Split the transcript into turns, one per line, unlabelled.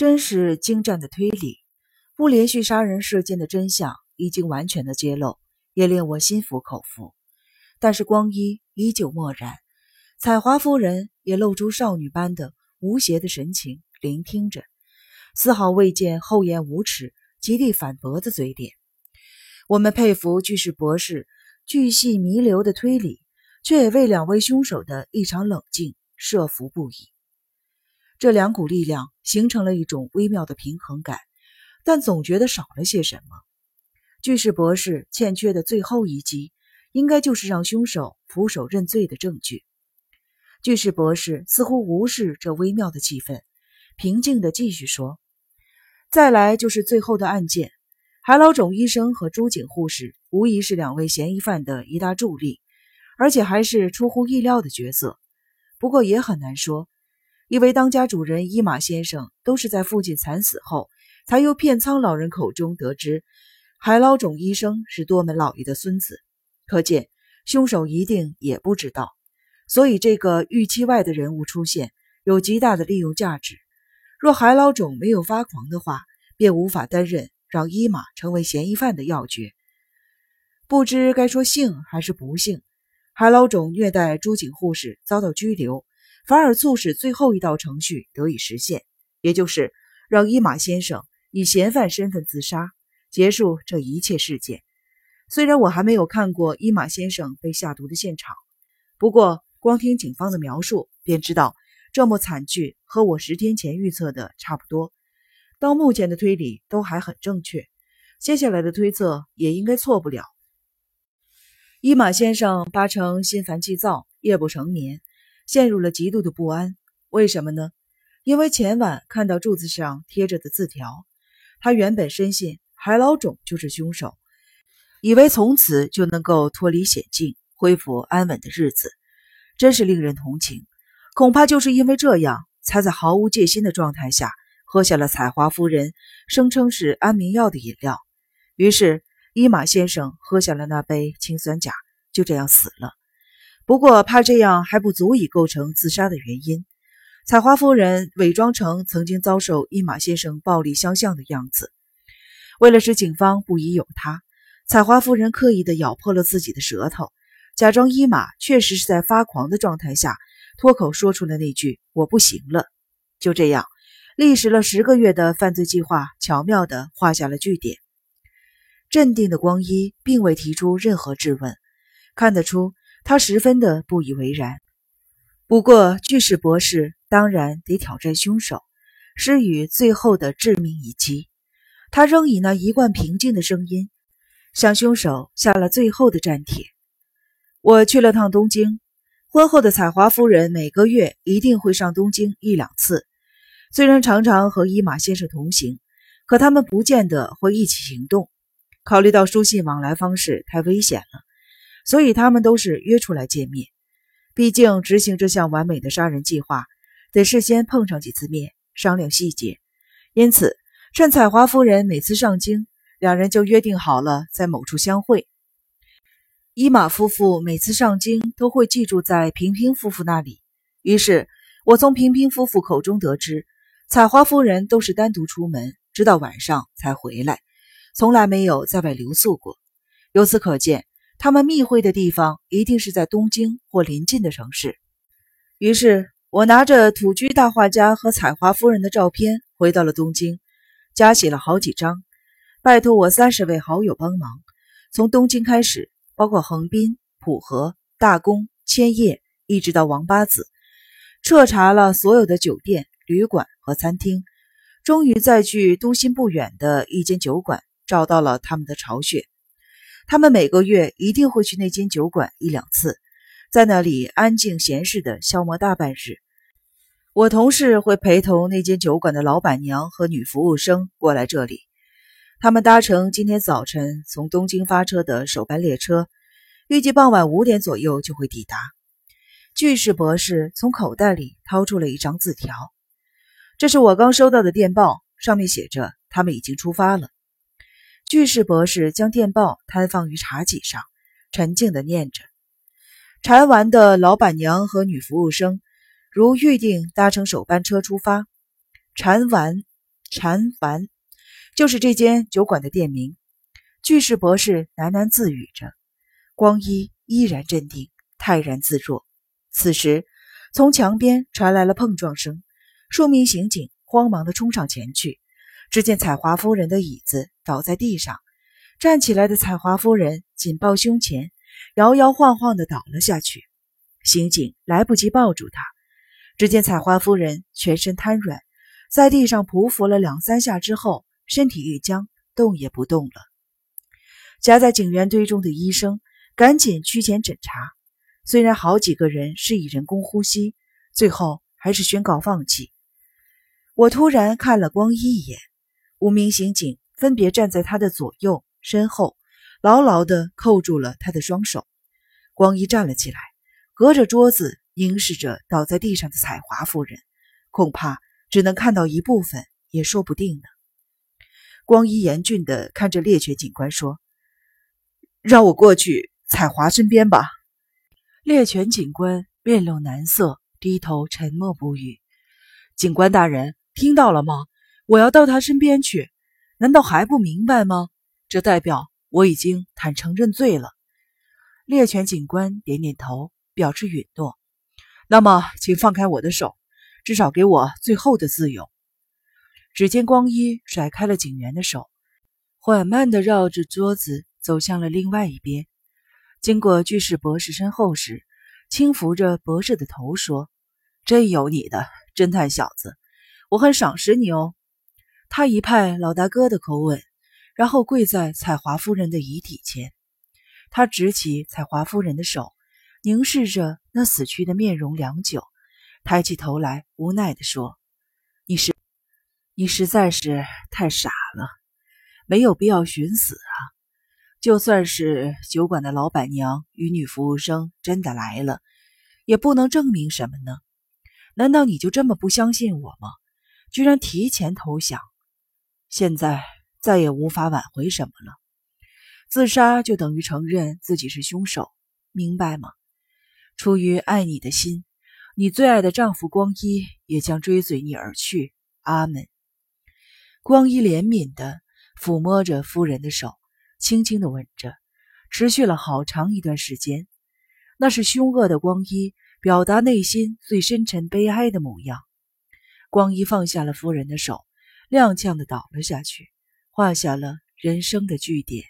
真是精湛的推理，不连续杀人事件的真相已经完全的揭露，也令我心服口服。但是光一依旧漠然，彩华夫人也露出少女般的无邪的神情，聆听着，丝毫未见厚颜无耻、极力反驳的嘴脸。我们佩服巨石博士巨细弥留的推理，却也为两位凶手的异常冷静设伏不已。这两股力量形成了一种微妙的平衡感，但总觉得少了些什么。巨石博士欠缺的最后一击，应该就是让凶手俯首认罪的证据。巨石博士似乎无视这微妙的气氛，平静地继续说：“再来就是最后的案件，海老种医生和朱景护士无疑是两位嫌疑犯的一大助力，而且还是出乎意料的角色。不过也很难说。”因为当家主人伊马先生都是在父亲惨死后，才由片仓老人口中得知海老种医生是多门老爷的孙子，可见凶手一定也不知道。所以这个预期外的人物出现，有极大的利用价值。若海老种没有发狂的话，便无法担任让伊马成为嫌疑犯的要诀。不知该说幸还是不幸，海老种虐待朱井护士遭到拘留。反而促使最后一道程序得以实现，也就是让伊马先生以嫌犯身份自杀，结束这一切事件。虽然我还没有看过伊马先生被下毒的现场，不过光听警方的描述，便知道这幕惨剧和我十天前预测的差不多。到目前的推理都还很正确，接下来的推测也应该错不了。伊马先生八成心烦气躁，夜不成眠。陷入了极度的不安，为什么呢？因为前晚看到柱子上贴着的字条，他原本深信海老种就是凶手，以为从此就能够脱离险境，恢复安稳的日子，真是令人同情。恐怕就是因为这样，才在毫无戒心的状态下喝下了彩华夫人声称是安眠药的饮料。于是伊马先生喝下了那杯氰酸钾，就这样死了。不过，怕这样还不足以构成自杀的原因。彩华夫人伪装成曾经遭受伊马先生暴力相向的样子，为了使警方不疑有他，彩华夫人刻意的咬破了自己的舌头，假装伊马确实是在发狂的状态下脱口说出了那句“我不行了”。就这样，历时了十个月的犯罪计划巧妙地画下了句点。镇定的光一并未提出任何质问，看得出。他十分的不以为然。不过，巨石博士当然得挑战凶手，施予最后的致命一击。他仍以那一贯平静的声音，向凶手下了最后的战帖。我去了趟东京，婚后的彩华夫人每个月一定会上东京一两次。虽然常常和伊马先生同行，可他们不见得会一起行动。考虑到书信往来方式太危险了。所以他们都是约出来见面，毕竟执行这项完美的杀人计划，得事先碰上几次面，商量细节。因此，趁彩华夫人每次上京，两人就约定好了在某处相会。伊马夫妇每次上京都会寄住在平平夫妇那里，于是我从平平夫妇口中得知，彩华夫人都是单独出门，直到晚上才回来，从来没有在外留宿过。由此可见。他们密会的地方一定是在东京或邻近的城市。于是我拿着土居大画家和彩华夫人的照片回到了东京，加写了好几张，拜托我三十位好友帮忙，从东京开始，包括横滨、浦和、大宫、千叶，一直到王八子，彻查了所有的酒店、旅馆和餐厅，终于在距都心不远的一间酒馆找到了他们的巢穴。他们每个月一定会去那间酒馆一两次，在那里安静闲适的消磨大半日。我同事会陪同那间酒馆的老板娘和女服务生过来这里。他们搭乘今天早晨从东京发车的首班列车，预计傍晚五点左右就会抵达。巨石博士从口袋里掏出了一张字条，这是我刚收到的电报，上面写着他们已经出发了。巨石博士将电报摊放于茶几上，沉静地念着。禅丸的老板娘和女服务生如预定搭乘首班车出发。禅丸禅凡，就是这间酒馆的店名。巨士博士喃喃自语着，光一依然镇定，泰然自若。此时，从墙边传来了碰撞声，数名刑警慌忙地冲上前去。只见彩华夫人的椅子倒在地上，站起来的彩华夫人紧抱胸前，摇摇晃晃地倒了下去。刑警来不及抱住她，只见彩华夫人全身瘫软，在地上匍匐了两三下之后，身体一僵，动也不动了。夹在警员堆中的医生赶紧趋前诊查，虽然好几个人示意人工呼吸，最后还是宣告放弃。我突然看了光一一眼，五名刑警分别站在他的左右、身后，牢牢地扣住了他的双手。光一站了起来。隔着桌子凝视着倒在地上的彩华夫人，恐怕只能看到一部分，也说不定呢。光一严峻地看着猎犬警官说：“让我过去彩华身边吧。”猎犬警官面露难色，低头沉默不语。警官大人，听到了吗？我要到他身边去，难道还不明白吗？这代表我已经坦诚认罪了。猎犬警官点点头。表示允诺，那么请放开我的手，至少给我最后的自由。只见光一甩开了警员的手，缓慢地绕着桌子走向了另外一边。经过巨士博士身后时，轻抚着博士的头说：“真有你的，侦探小子，我很赏识你哦。”他一派老大哥的口吻，然后跪在彩华夫人的遗体前。他执起彩华夫人的手。凝视着那死去的面容良久，抬起头来，无奈地说：“你是，你实在是太傻了，没有必要寻死啊！就算是酒馆的老板娘与女服务生真的来了，也不能证明什么呢？难道你就这么不相信我吗？居然提前投降，现在再也无法挽回什么了。自杀就等于承认自己是凶手，明白吗？”出于爱你的心，你最爱的丈夫光一也将追随你而去。阿门。光一怜悯地抚摸着夫人的手，轻轻地吻着，持续了好长一段时间。那是凶恶的光一表达内心最深沉悲哀的模样。光一放下了夫人的手，踉跄地倒了下去，画下了人生的句点。